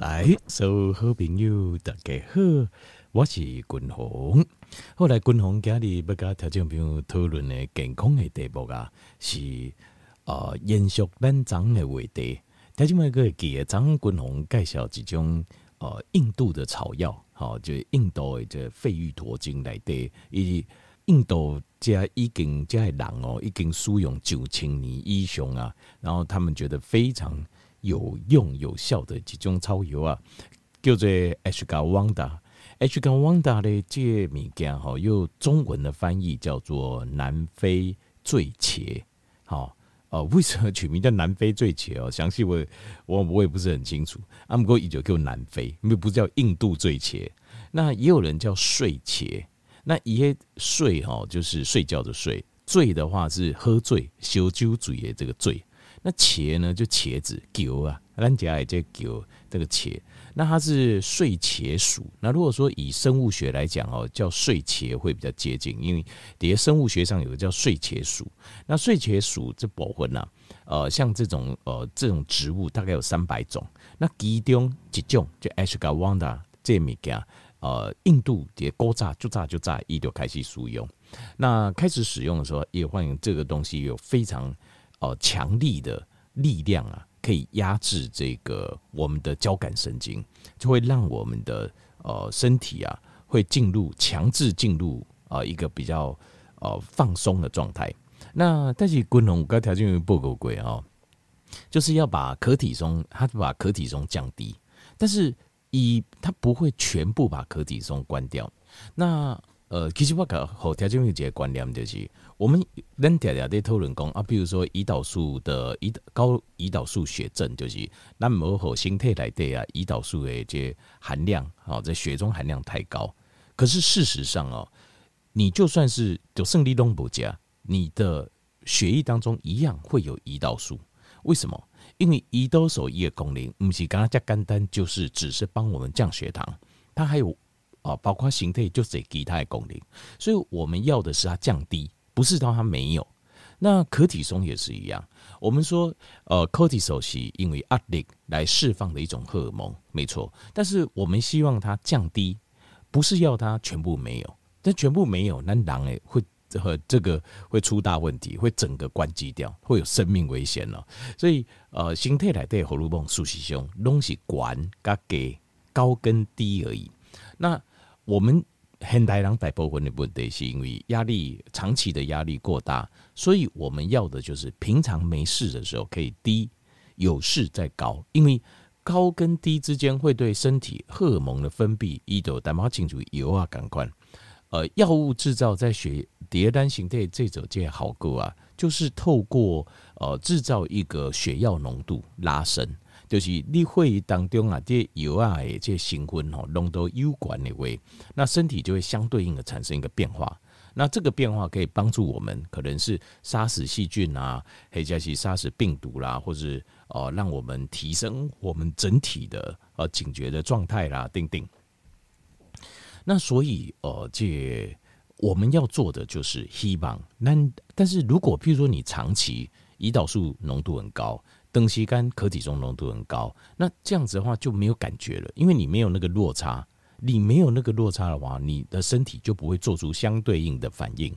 来，所有好朋友大家好，我是君鸿。后来君鸿今日要跟听众朋友讨论的健康的题目啊，是呃延续班长的话题。听众朋友可以记得，张君鸿介绍一种呃印度的草药，好、哦，就印度的这费玉陀经来的，以印度这已经这人哦，已经使用九千年以上啊，然后他们觉得非常。有用有效的几种草药啊，叫做 Ashwagandha，Ashwagandha 的这物件哈，用中文的翻译叫做南非醉茄。好，呃，为什么取名叫南非醉茄哦？详细我我我也不是很清楚。阿姆哥一九叫南非，因为不叫印度醉茄。那也有人叫睡茄，那一些睡哈就是睡觉的睡，醉的话是喝醉、烧酒醉的这个醉。那茄呢？就茄子，球啊，咱家也叫球，这个茄。那它是睡茄属。那如果说以生物学来讲哦，叫睡茄会比较接近，因为底下生物学上有个叫睡茄属。那睡茄属这部分呢，呃，像这种呃这种植物大概有三百种。那其中一种就 Ashwagandha 这物件，呃，印度的古早就早就早一就开始使用。那开始使用的时候，也欢迎这个东西有非常。哦，强力的力量啊，可以压制这个我们的交感神经，就会让我们的呃身体啊，会进入强制进入啊一个比较呃放松的状态。那但是滚龙刚条件不够贵啊，就是要把可体松，它把可体松降低，但是以它不会全部把可体松关掉。那呃，其实我搞好条件有几个观念就是。我们咱常常在讨论讲啊，比如说胰岛素的胰高胰岛素血症，就是咱某好身体来对啊，胰岛素的这含量啊，在血中含量太高。可是事实上哦，你就算是就胜利东不加，你的血液当中一样会有胰岛素。为什么？因为胰岛素一个功能，不是刚刚加肝单，就是只是帮我们降血糖，它还有啊，包括形态就是其他的功能。所以我们要的是它降低。不是到它没有，那可体松也是一样。我们说，呃，cortisol 是因为压力来释放的一种荷尔蒙，没错。但是我们希望它降低，不是要它全部没有。但全部没有，那人诶会和这个会出大问题，会整个关机掉，会有生命危险了。所以，呃，身体内的荷尔蒙数是上东西管加给高跟低而已。那我们。现代人大部分的问题是因为压力长期的压力过大，所以我们要的就是平常没事的时候可以低，有事再高。因为高跟低之间会对身体荷尔蒙的分泌，一度淡薄清楚有啊感官。呃，药物制造在血蝶单形态这种这好过啊，就是透过呃制造一个血药浓度拉升。就是你会议当中啊，这油啊，这些成分吼浓度有关的话，那身体就会相对应的产生一个变化。那这个变化可以帮助我们，可能是杀死细菌啊，或者是杀死病毒啦，或是呃让我们提升我们整体的呃警觉的状态啦，等等。那所以呃，这我们要做的就是希望，那但是如果譬如说你长期胰岛素浓度很高。东西干可体中浓度很高，那这样子的话就没有感觉了，因为你没有那个落差，你没有那个落差的话，你的身体就不会做出相对应的反应，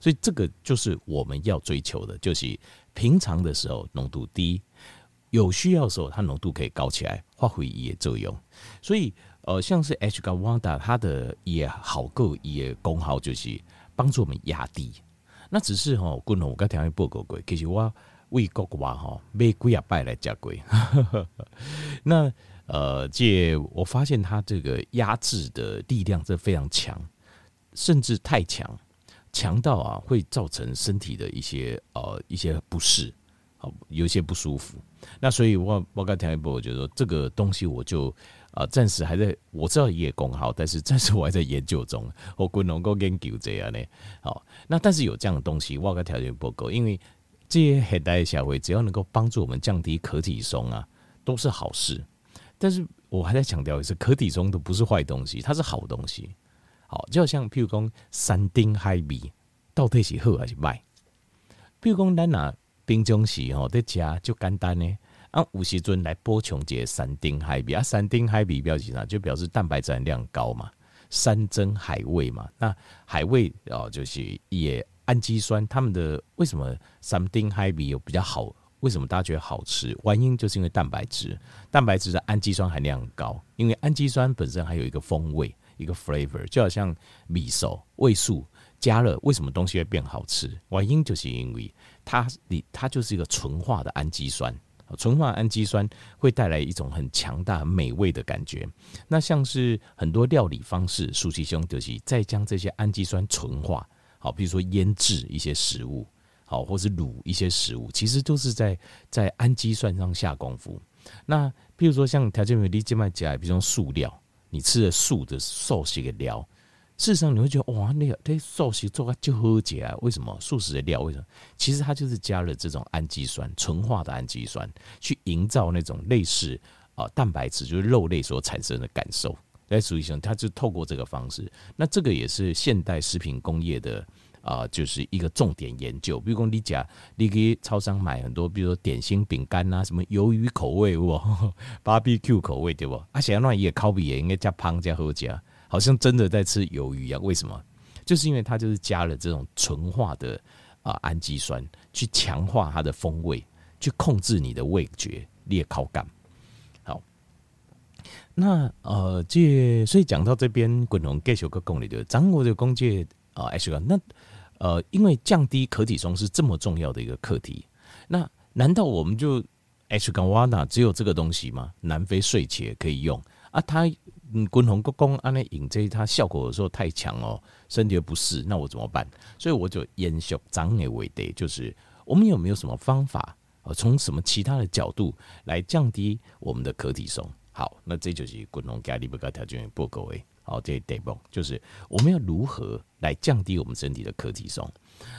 所以这个就是我们要追求的，就是平常的时候浓度低，有需要的时候它浓度可以高起来，发挥一些作用。所以呃，像是 Ashwagandha 它的也好够也功耗就是帮助我们压低。那只是哈，滚龙我刚听完报告过，其实我。为国话哈，买几啊摆来加贵。那呃，这我发现它这个压制的力量是非常强，甚至太强，强到啊会造成身体的一些呃一些不适，好有些不舒服。那所以我我刚听一波，我觉得这个东西我就啊暂时还在我知道也功好，但是暂时我还在研究中，我不能够研究这样呢。好，那但是有这样的东西，我个条件不够，因为。这些现代社会只要能够帮助我们降低可体松啊，都是好事。但是我还在强调一次，可体松都不是坏东西，它是好东西。好，就像譬如讲山珍海味，到底是好还是坏？譬如讲咱拿平常时吼在家就简单呢，按五十尊来补充这山珍海味啊，山珍海味表示啥？就表示蛋白质含量高嘛，山珍海味嘛。那海味哦，就是也氨基酸，他们的为什么山珍海味有比较好？为什么大家觉得好吃？原因就是因为蛋白质，蛋白质的氨基酸含量很高，因为氨基酸本身还有一个风味，一个 flavor，就好像米熟、味素加了，为什么东西会变好吃？原因就是因为它你它就是一个纯化的氨基酸。纯化氨基酸会带来一种很强大、很美味的感觉。那像是很多料理方式，熟悉兄就是再将这些氨基酸纯化，好，比如说腌制一些食物，好，或是卤一些食物，其实都是在在氨基酸上下功夫。那比如说像条件美丽静脉夹，比如说素料，你吃的素的寿司的料。事实上，你会觉得哇，那个这寿司做个就好解啊？为什么素食的料？为什么？其实它就是加了这种氨基酸，纯化的氨基酸，去营造那种类似啊蛋白质，就是肉类所产生的感受。在，属于像它就透过这个方式。那这个也是现代食品工业的啊，就是一个重点研究。比如说，你讲你去超商买很多，比如说点心饼干啊，什么鱿鱼口味哇，BBQ 口味对不？啊，想要那一个烤比也应该加胖加好加。好像真的在吃鱿鱼一样，为什么？就是因为它就是加了这种纯化的啊氨基酸，去强化它的风味，去控制你的味觉裂口感。那呃，这所以讲到这边，滚龙继续个公里的掌握的工具啊，H 那呃，因为降低可体松是这么重要的一个课题，那难道我们就 H 跟瓦纳只有这个东西吗？南非睡茄可以用啊，它。嗯，滚红国公安那引这它效果有时候太强哦，身体不适，那我怎么办？所以我就延续长的为的，就是我们有没有什么方法？呃，从什么其他的角度来降低我们的可体松？好，那这就是滚红加力不加条件不够诶。好，这第一步就是我们要如何来降低我们身体的可体松？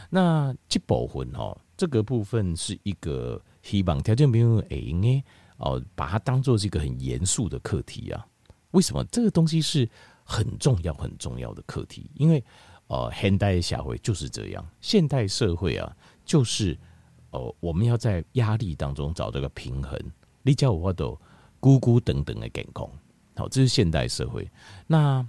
那这部分哦，这个部分是一个希望条件没有诶呢哦，把它当做是一个很严肃的课题啊。为什么这个东西是很重要、很重要的课题？因为，呃，现代社会就是这样，现代社会啊，就是呃，我们要在压力当中找这个平衡。你叫我都咕咕等等的健康，好，这是现代社会。那，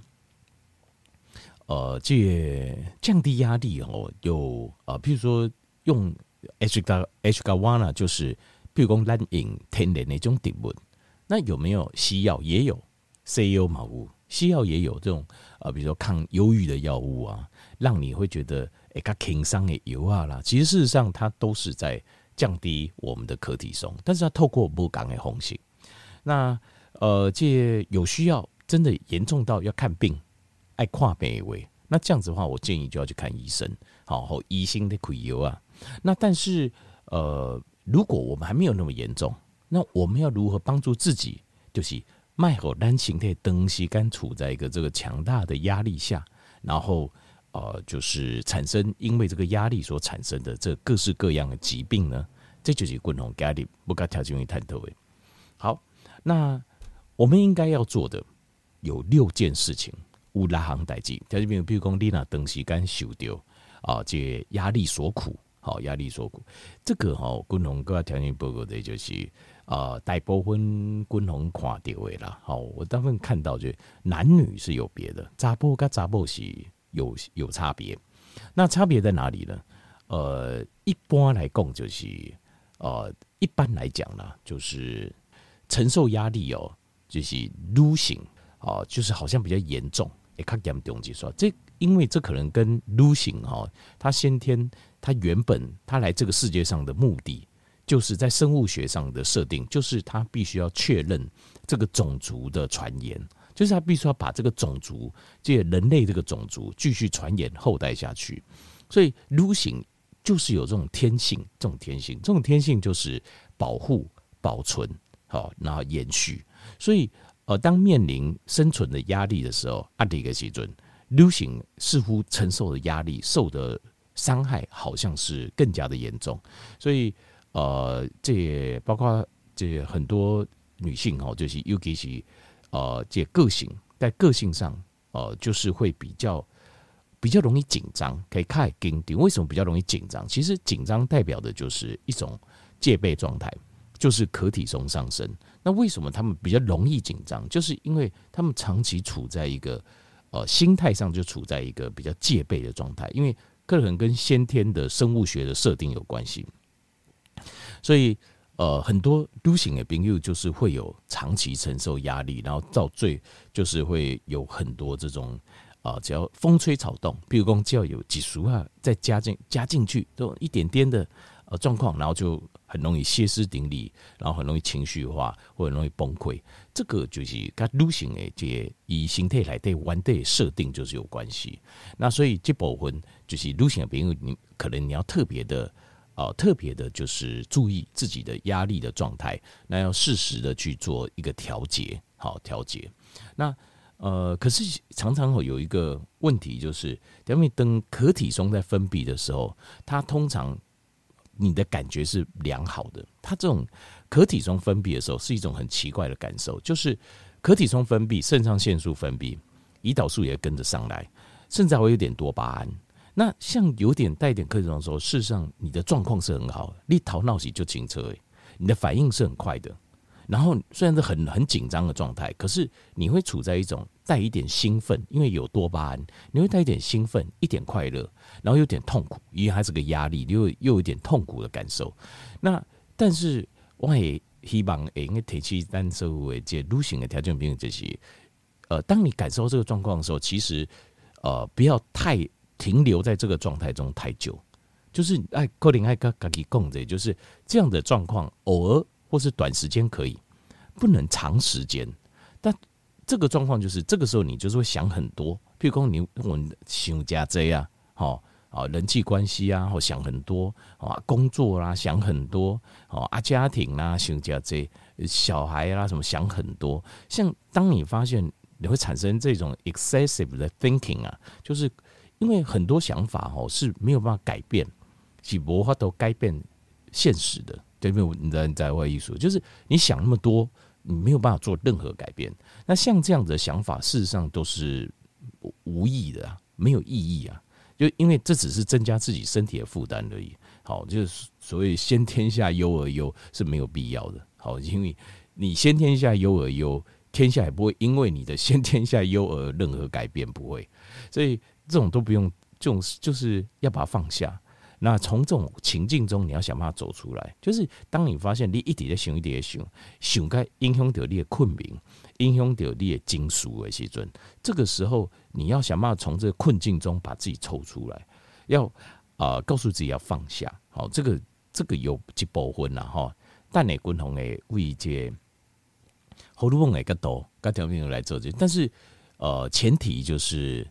呃，这降低压力哦，有呃，譬如说用 H 加 H 加 one，就是譬如说蓝饮天然那种植物，那有没有西药？也有。西药嘛，无西药也有这种呃，比如说抗忧郁的药物啊，让你会觉得诶，较轻松的油啊啦。其实事实上，它都是在降低我们的可体松，但是它透过不同的方式。那呃，这有需要真的严重到要看病，爱跨病位，那这样子的话，我建议就要去看医生，好，好医心的开药啊。那但是呃，如果我们还没有那么严重，那我们要如何帮助自己？就是。脉和单形的东西刚处在一个这个强大的压力下，然后呃，就是产生因为这个压力所产生的这各式各样的疾病呢，这就是共同压力不该条件为探讨的。好，那我们应该要做的有六件事情，五六项代志。条件比如，比如讲你那东西刚受掉啊，这压力所苦，好，压力所苦，这个哈共同各条件报告的就是。呃，大部分共同看到的啦，好，我大部分看到就男女是有别的，查甫跟查某是有有差别。那差别在哪里呢？呃，一般来讲就是，呃，一般来讲呢，就是承受压力哦，就是女性哦，就是好像比较严重，也较严重，就说这，因为这可能跟女性哈，她先天她原本她来这个世界上的目的。就是在生物学上的设定，就是他必须要确认这个种族的传言，就是他必须要把这个种族，这人类这个种族继续传言后代下去。所以，女性就是有这种天性，这种天性，这种天性就是保护、保存，好，然后延续。所以，呃，当面临生存的压力的时候，阿迪格西准，女性似乎承受的压力、受的伤害，好像是更加的严重。所以。呃，这也包括这很多女性哦，就是尤其是呃，这个性在个性上，呃，就是会比较比较容易紧张，可以看紧张。为什么比较容易紧张？其实紧张代表的就是一种戒备状态。就是可体松上升。那为什么他们比较容易紧张？就是因为他们长期处在一个呃心态上就处在一个比较戒备的状态，因为可能跟先天的生物学的设定有关系。所以呃，很多 Do 型的朋友就是会有长期承受压力，然后到最就是会有很多这种啊、只要风吹草动，比如说只要有几俗啊，再加进加进去，都一点点的。呃，状况，然后就很容易歇斯底里，然后很容易情绪化，或很容易崩溃。这个就是跟女性的这些以形态来对玩的设定就是有关系。那所以这部分就是女性的朋友，你可能你要特别的，呃，特别的，就是注意自己的压力的状态，那要适时的去做一个调节，好调节。那呃，可是常常会有一个问题，就是因为等壳体松在分泌的时候，它通常。你的感觉是良好的，它这种可体中分泌的时候是一种很奇怪的感受，就是可体中分泌，肾上腺素分泌，胰岛素也跟着上来，甚至还会有点多巴胺。那像有点带点可体的时候，事实上你的状况是很好的，你头脑是就清澈，你的反应是很快的。然后虽然是很很紧张的状态，可是你会处在一种带一点兴奋，因为有多巴胺，你会带一点兴奋，一点快乐，然后有点痛苦，因为它是个压力，又又有点痛苦的感受。那但是我也希望诶，因为提起单车为这路行的条件并这些，呃，当你感受这个状况的时候，其实呃不要太停留在这个状态中太久，就是爱可能爱跟自己讲的，就是这样的状况偶尔。或是短时间可以，不能长时间。但这个状况就是，这个时候你就是会想很多，譬如说你我想加这样，好啊，人际关系啊，或想很多啊，工作啦想很多哦啊，家庭啦想家这小孩啦什么想很多。像当你发现你会产生这种 excessive 的 thinking 啊，就是因为很多想法哦是没有办法改变，是无法都改变现实的。对，没有你在在外艺术，就是你想那么多，你没有办法做任何改变。那像这样子的想法，事实上都是无意义的啊，没有意义啊。就因为这只是增加自己身体的负担而已。好，就是所谓先天下忧而忧是没有必要的。好，因为你先天下忧而忧，天下也不会因为你的先天下忧而任何改变，不会。所以这种都不用，这种就是要把它放下。那从这种情境中，你要想办法走出来。就是当你发现你一直在想，一直在想，想该影响到你的困眠，影响到你的精神的时阵，这个时候你要想办法从这个困境中把自己抽出来，要啊、呃、告诉自己要放下。好，这个这个有一部分呐哈，但你共同的为这荷尔蒙的角度，各条命来做这，但是呃前提就是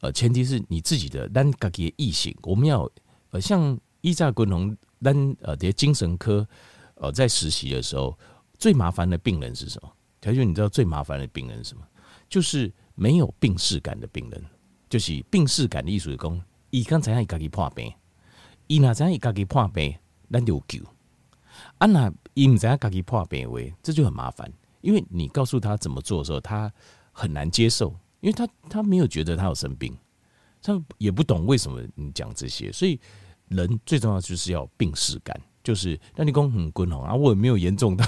呃前提是你自己的咱自己的意性，我们要。呃，像伊扎滚龙单呃，这些精神科呃，在实习的时候，最麻烦的病人是什么？条件你知道最麻烦的病人是什么？就是没有病视感的病人，就是病视感的意思是讲，伊刚才伊家己破病，伊哪知伊家己破病，咱就救。啊，那伊唔知家己破病喂，这就很麻烦，因为你告诉他怎么做的时候，他很难接受，因为他他没有觉得他有生病，他也不懂为什么你讲这些，所以。人最重要就是要病识感，就是那你讲很滚红啊，我也没有严重到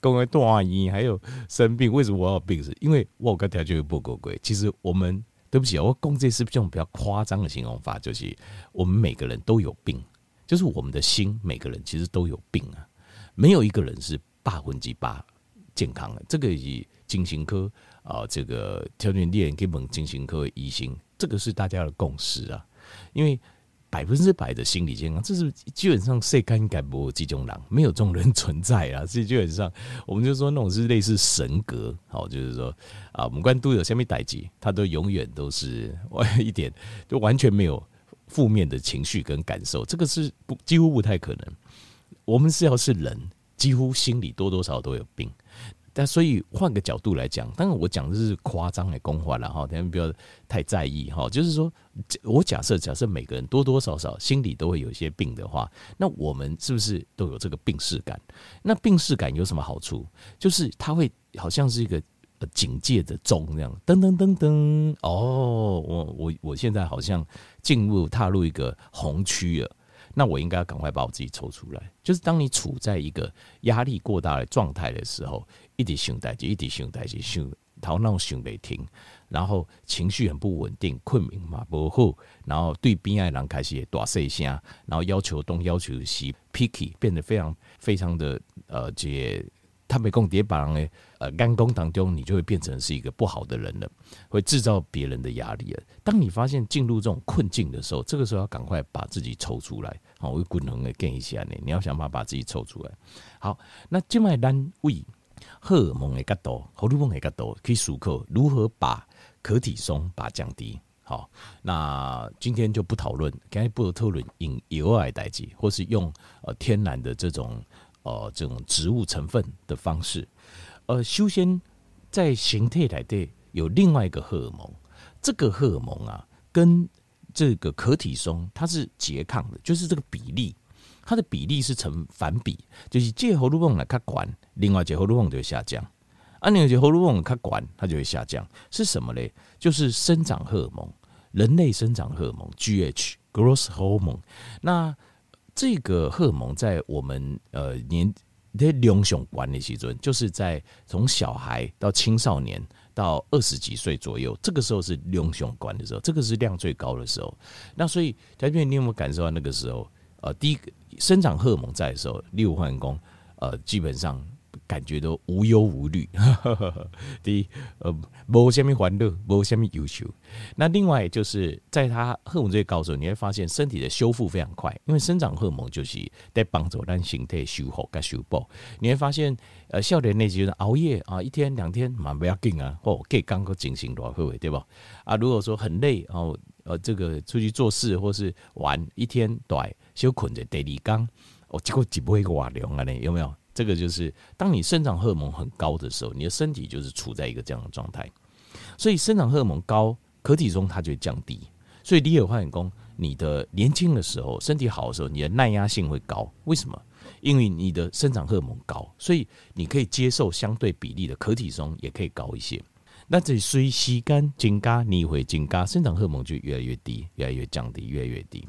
公为大医，还有生病，为什么我要病死？因为我刚才就不够贵。其实我们对不起，我讲这是这种比较夸张的形容法，就是我们每个人都有病，就是我们的心，每个人其实都有病啊，没有一个人是百分之八健康的。这个以精神科啊，这个条件练给本精神科医生，这个是大家的共识啊，因为。百分之百的心理健康，这是基本上谁敢敢不这种人，没有这种人存在啊！所 以基本上，我们就说那种是类似神格，好，就是说啊，我们关都有下面代际，他都永远都是一点，就完全没有负面的情绪跟感受，这个是不几乎不太可能。我们是要是人，几乎心里多多少少都有病。但所以换个角度来讲，当然我讲的是夸张的公话了哈，大家不要太在意哈。就是说，我假设假设每个人多多少少心里都会有一些病的话，那我们是不是都有这个病识感？那病识感有什么好处？就是它会好像是一个警戒的钟那样，噔噔噔噔。哦，我我我现在好像进入踏入一个红区了。那我应该要赶快把我自己抽出来。就是当你处在一个压力过大的状态的时候，一直想代志，一直想代志，想头脑想没停，然后情绪很不稳定，困眠嘛不好，然后对边爱人开始大细声，然后要求东要求西，picky 变得非常非常的呃这。他没共叠榜诶，呃，干工当中，你就会变成是一个不好的人了，会制造别人的压力了。当你发现进入这种困境的时候，这个时候要赶快把自己抽出来。好，我滚能的跟一下你，你要想办法把自己抽出来。好，那静脉单位荷尔蒙的角度，荷尔蒙的角度可以思考如何把可体松把降低。好，那今天就不讨论，刚才不讨论用油来代替，或是用呃天然的这种。呃，这种植物成分的方式，呃，首先在形态来的有另外一个荷尔蒙，这个荷尔蒙啊，跟这个可体松它是拮抗的，就是这个比例，它的比例是成反比，就是借荷尔蒙来它管，另外借荷尔蒙就会下降，啊，另外这荷尔蒙它管，它就会下降，是什么嘞？就是生长荷尔蒙，人类生长荷尔蒙 GH（growth hormone）。那这个荷尔蒙在我们呃年在两雄管理期中，就是在从小孩到青少年到二十几岁左右，这个时候是两雄管的时候，这个是量最高的时候。那所以，嘉俊，你有没有感受到那个时候？呃，第一个生长荷尔蒙在的时候，六环宫，呃，基本上。感觉都无忧无虑。第一，呃，无什么欢乐，无什么忧愁。那另外就是在他荷尔蒙最高的时候，你会发现身体的修复非常快，因为生长荷尔蒙就是在帮助咱身体修复跟修补。你会发现，呃，少年那些人熬夜啊，一天两天蛮不要紧啊，哦，可以刚进行多会对吧？啊，如果说很累，哦，呃，这个出去做事或是玩一天，对，休困在第二天，哦，结果就不会瓦凉啊，你有没有？这个就是当你生长荷尔蒙很高的时候，你的身体就是处在一个这样的状态。所以生长荷尔蒙高，可体松它就会降低。所以你有发现说，你的年轻的时候，身体好的时候，你的耐压性会高。为什么？因为你的生长荷尔蒙高，所以你可以接受相对比例的可体松也可以高一些。那这随时间增加，你会增加生长荷尔蒙就越来越低，越来越降低，越来越低。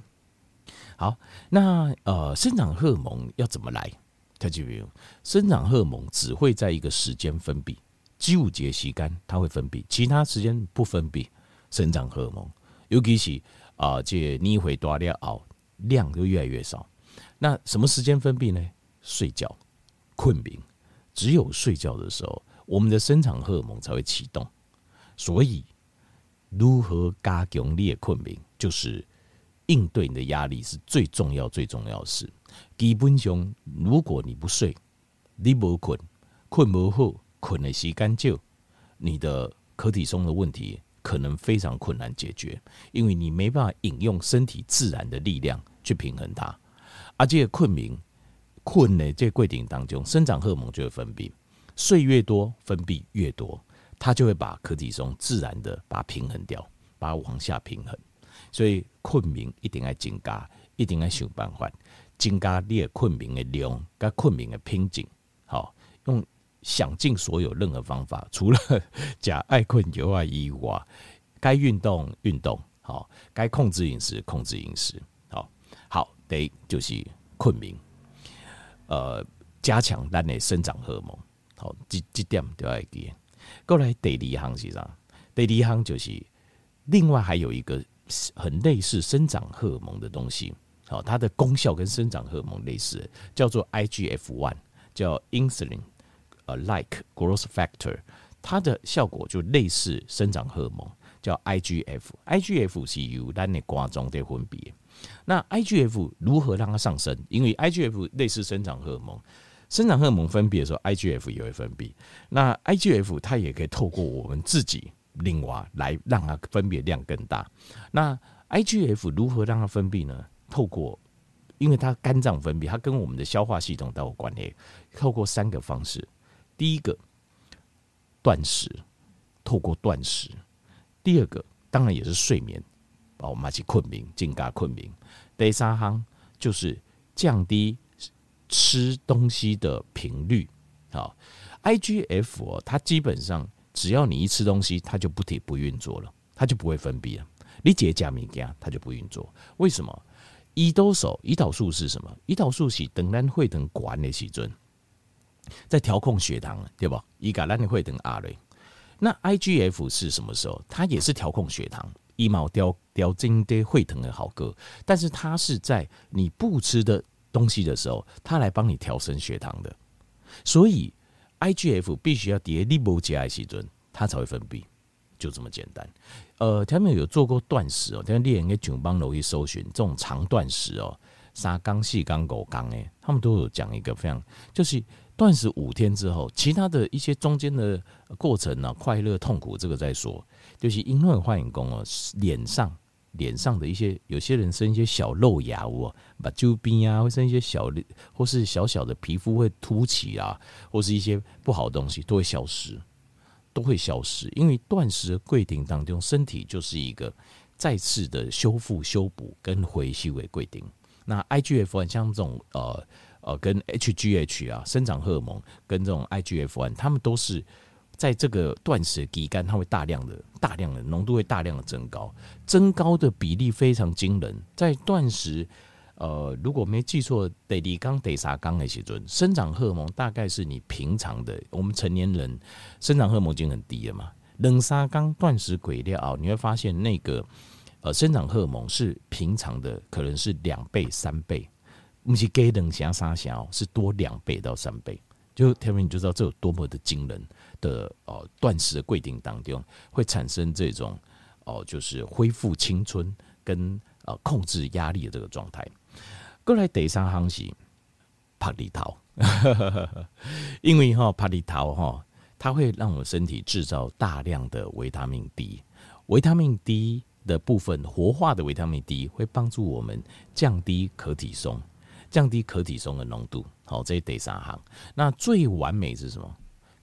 好，那呃，生长荷尔蒙要怎么来？它就比如生长荷尔蒙只会在一个时间分泌，几五节吸干它会分泌，其他时间不分泌生长荷尔蒙。尤其是啊，这你会多了熬量就越来越少。那什么时间分泌呢？睡觉、困眠，只有睡觉的时候，我们的生长荷尔蒙才会启动。所以，如何加强你的困眠，就是应对你的压力是最重要、最重要的事。基本上，如果你不睡，你不困，困不好，困的时间少，你的可体松的问题可能非常困难解决，因为你没办法引用身体自然的力量去平衡它。而这个困眠，困的这过程当中，生长荷尔蒙就会分泌，睡越多，分泌越多，它就会把可体松自然的把它平衡掉，把它往下平衡。所以困眠一定要增加，一定要想办法。增加你的困眠的量，跟困眠的品质，好，用想尽所有任何方法，除了 假爱困以外以外，该运动运动，好，该控制饮食控制饮食，好，好，第一就是困眠，呃，加强咱的生长荷尔蒙，好，这这点都要记。过来第二项是啥？第二项就是另外还有一个很类似生长荷尔蒙的东西。好，它的功效跟生长荷尔蒙类似，叫做 IGF one，叫 insulin，呃，like growth factor，它的效果就类似生长荷尔蒙，叫 IGF，IGF 是由咱的肝脏在分泌。那 IGF 如何让它上升？因为 IGF 类似生长荷尔蒙，生长荷尔蒙分泌的时候，IGF 也会分泌。那 IGF 它也可以透过我们自己另外来让它分泌量更大。那 IGF 如何让它分泌呢？透过，因为它肝脏分泌，它跟我们的消化系统都有关联。透过三个方式，第一个断食，透过断食；第二个当然也是睡眠，把我们去困眠，增加困眠。第三行就是降低吃东西的频率。好，IGF 哦它基本上只要你一吃东西，它就不停不运作了，它就不会分泌了。你解加米加，它就不运作。为什么？胰岛素，胰岛素是什么？胰岛素是等咱会等管的时阵，在调控血糖，对吧？伊甲咱的血糖压嘞。那 IGF 是什么时候？它也是调控血糖，一毛调调整的会疼的好哥，但是它是在你不吃的东西的时候，它来帮你调升血糖的。所以 IGF 必须要叠你不加的时阵，它才会分泌，就这么简单。呃，他们有做过断食哦，但猎人给囧帮楼去搜寻这种长断食哦，三缸细缸狗缸诶，他们都有讲一个非常，就是断食五天之后，其他的一些中间的过程呢，快乐痛苦这个再说，就是因为幻影功哦，脸上脸上的一些有些人生一些小肉芽哦，把周边啊会生一些小或是小小的皮肤会凸起啊，或是一些不好的东西都会消失。都会消失，因为断食的过程当中，身体就是一个再次的修复、修补跟回修的过程。那 IGF-1 像这种呃呃跟 HGH 啊，生长荷尔蒙跟这种 IGF-1，它们都是在这个断食期间，它会大量的、大量的浓度会大量的增高，增高的比例非常惊人，在断食。呃，如果没记错，第二缸、第三缸的时阵，生长荷尔蒙大概是你平常的，我们成年人生长荷尔蒙已经很低了嘛。冷沙缸断食鬼料啊，你会发现那个呃生长荷尔蒙是平常的，可能是两倍、三倍，不是给两下三下，是多两倍到三倍。就天明你就知道这有多么的惊人的哦断食的规定当中会产生这种哦、就是恢复青春跟呃控制压力的这个状态。过来第三项是帕里桃，因为哈帕里桃哈，它会让我们身体制造大量的维他命 D，维他命 D 的部分活化的维他命 D 会帮助我们降低可体松，降低可体松的浓度。好，这第三项。那最完美是什么？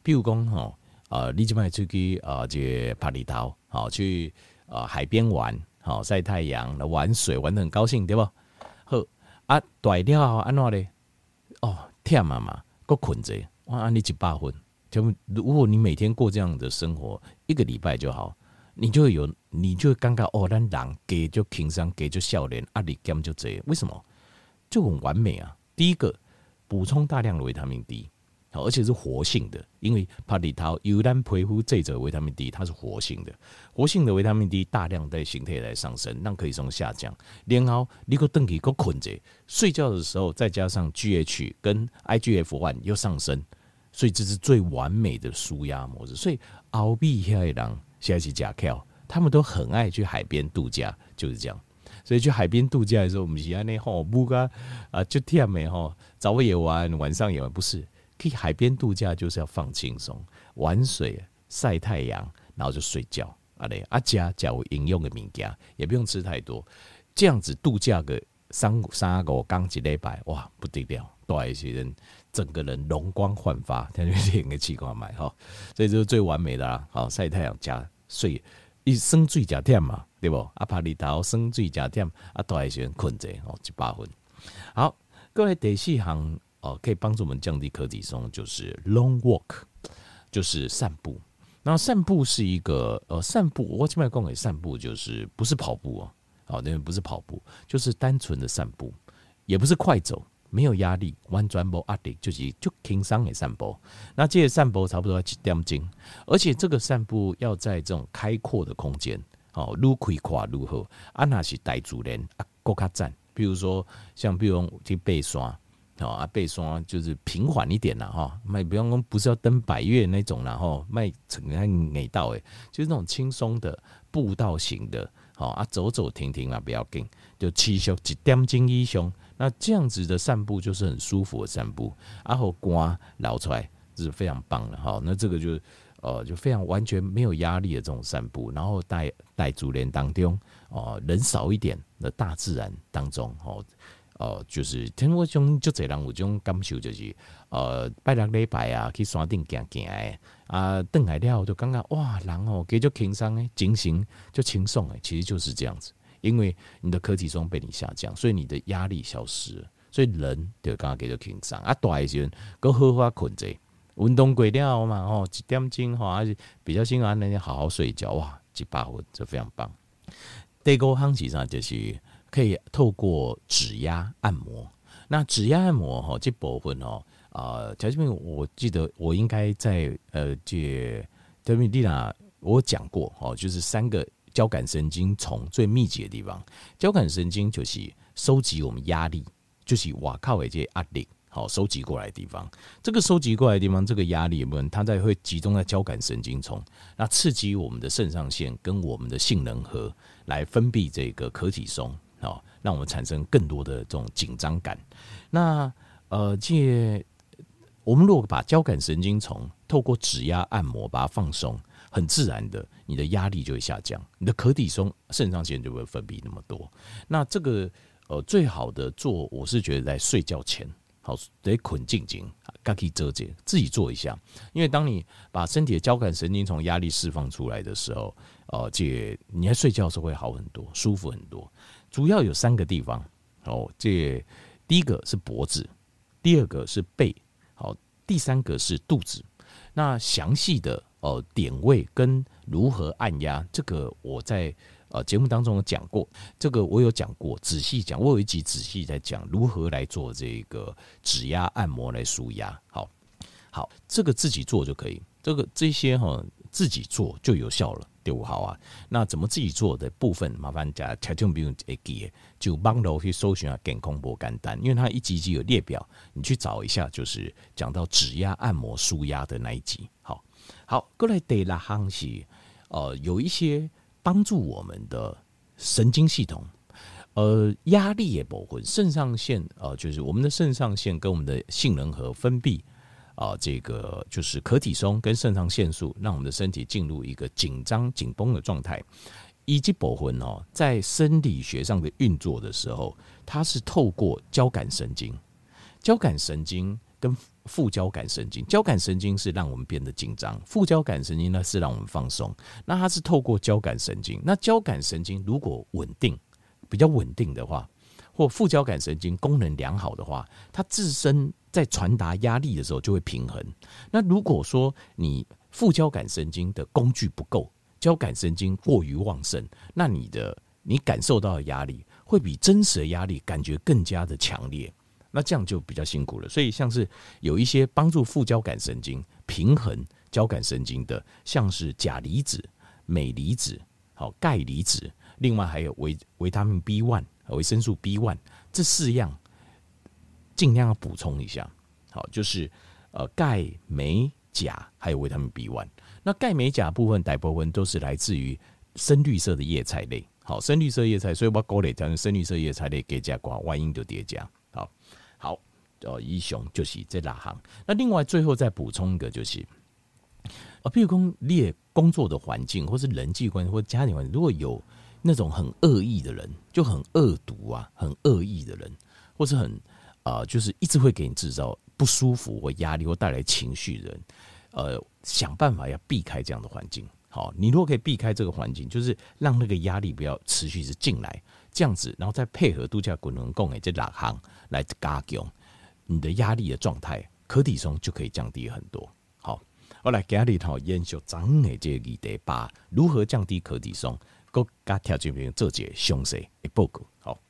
比如讲吼，呃，你就买出去呃，这帕里桃，好去呃海边玩，好晒太阳，玩水，玩得很高兴，对不？啊，大了安怎嘞？哦，忝啊嘛，搁困者，哇，安尼一百分。就如果你每天过这样的生活，一个礼拜就好，你就会有，你就会感觉哦，咱人加就轻松，加就笑脸，压力减就这。为什么？就很完美啊！第一个，补充大量的维他命 D。而且是活性的，因为帕里桃有咱皮肤这则维他命 D，它是活性的，活性的维他命 D 大量在形态来上升，让可以从下降。然后你个登起个困着，睡觉的时候再加上 GH 跟 IGF-1 又上升，所以这是最完美的舒压模式。所以后壁遐的人现在是假跳，他们都很爱去海边度假，就是这样。所以去海边度假的时候，我们是安尼吼，不个啊就忝的吼，早也玩，晚上也玩，不是。去海边度假就是要放轻松，玩水、晒太阳，然后就睡觉。啊嘞，阿加加有营养的物件，也不用吃太多。这样子度假个三三个刚几礼拜，哇，不得了！多一些人整个人容光焕发，天天个器官买哈，所以这是最完美的啦。好，晒太阳加睡，一生最加忝嘛，对不？阿帕里头生最加忝，啊，多一些人困着哦，一百分。好，各位第四项。哦，可以帮助我们降低可体松，就是 long walk，就是散步。然后散步是一个呃，散步我这边讲给散步，就是不是跑步哦，好，那边不是跑步，就是单纯的散步，也不是快走，没有压力，完全没压力，就是就轻松的散步。那这个散步差不多要几点钟，而且这个散步要在这种开阔的空间，哦，路可以跨路后，啊，那是带主人啊，够卡赞。比如说像比如去爬山。啊，背山就是平缓一点了哈，卖不用说不是要登百岳那种然后卖整个美道诶，就是那种轻松的步道型的，好啊，走走停停啊，不要紧，就持续一点钟以上，那这样子的散步就是很舒服的散步，然后瓜捞出来是非常棒的哈，那这个就是呃就非常完全没有压力的这种散步，然后带带主人当中哦，人少一点的大自然当中哦。哦，就是听我种就这人有种感受，就是呃，拜六礼拜啊，去山顶行行诶，啊，登来了就感觉哇，人哦，给就轻松诶，精神就轻松诶，其实就是这样子，因为你的科体松被你下降，所以你的压力消失了，所以人就感觉给就轻松啊，大一些搁好好困者，运动过了嘛，哦，一点钟吼，还是比较心安，那你好好睡觉哇，一百分，这非常棒。第五项是啥？就是。可以透过指压按摩。那指压按摩哈，这部分哦，啊，条件我记得我应该在呃，这德米蒂娜我讲过哦，就是三个交感神经丛最密集的地方。交感神经就是收集我们压力，就是哇靠，这些压力好收集过来的地方。这个收集过来的地方，这个压力部分，它在会集中在交感神经丛，那刺激我们的肾上腺跟我们的杏仁核来分泌这个可体松。哦，让我们产生更多的这种紧张感。那呃，借我们如果把交感神经丛透过指压按摩把它放松，很自然的，你的压力就会下降，你的可体松肾上腺就会分泌那么多。那这个呃，最好的做，我是觉得在睡觉前，好得捆静静，可以折解自己做一下。因为当你把身体的交感神经从压力释放出来的时候，呃，这你在睡觉的时候会好很多，舒服很多。主要有三个地方哦，这第一个是脖子，第二个是背，好，第三个是肚子。那详细的呃点位跟如何按压，这个我在呃节目当中有讲过，这个我有讲过，仔细讲，我有一集仔细在讲如何来做这个指压按摩来舒压。好，好，这个自己做就可以，这个这些哈自己做就有效了。对，好啊。那怎么自己做的部分，麻烦加条件不用会记，就帮楼去搜寻下健康波简单，因为它一集一集有列表，你去找一下，就是讲到指压、按摩、舒压的那一集。好，好，过来第六项是，呃，有一些帮助我们的神经系统，呃，压力也部分，肾上腺，呃，就是我们的肾上腺跟我们的杏仁核分泌。啊，这个就是可体松跟肾上腺素，让我们的身体进入一个紧张紧绷的状态。以及部分哦，在生理学上的运作的时候，它是透过交感神经、交感神经跟副交感神经。交感神经是让我们变得紧张，副交感神经呢是让我们放松。那它是透过交感神经，那交感神经如果稳定，比较稳定的话，或副交感神经功能良好的话，它自身。在传达压力的时候就会平衡。那如果说你副交感神经的工具不够，交感神经过于旺盛，那你的你感受到的压力会比真实的压力感觉更加的强烈。那这样就比较辛苦了。所以像是有一些帮助副交感神经平衡交感神经的，像是钾离子、镁离子、好钙离子，另外还有维维他命 B one 维生素 B one 这四样。尽量要补充一下，好，就是呃钙、镁、钾，还有维他命 B one。那钙、镁、钾部分大部分都是来自于深绿色的叶菜类，好，深绿色叶菜，所以把高类讲深绿色叶菜类给加瓜万应就叠加，好，好，呃，一雄就是这哪行？那另外最后再补充一个就是，啊，譬如说你工作的环境，或是人际关系，或家庭环境，如果有那种很恶意的人，就很恶毒啊，很恶意的人，或是很。啊、呃，就是一直会给你制造不舒服或压力或带来情绪的人，呃，想办法要避开这样的环境。好，你如果可以避开这个环境，就是让那个压力不要持续是进来，这样子，然后再配合度假滚轮共诶这两行来加强你的压力的状态，可体松就可以降低很多。好，我来给你讨研究长诶这个议题，把如何降低可体松，各家条件边做些详细的报告。好。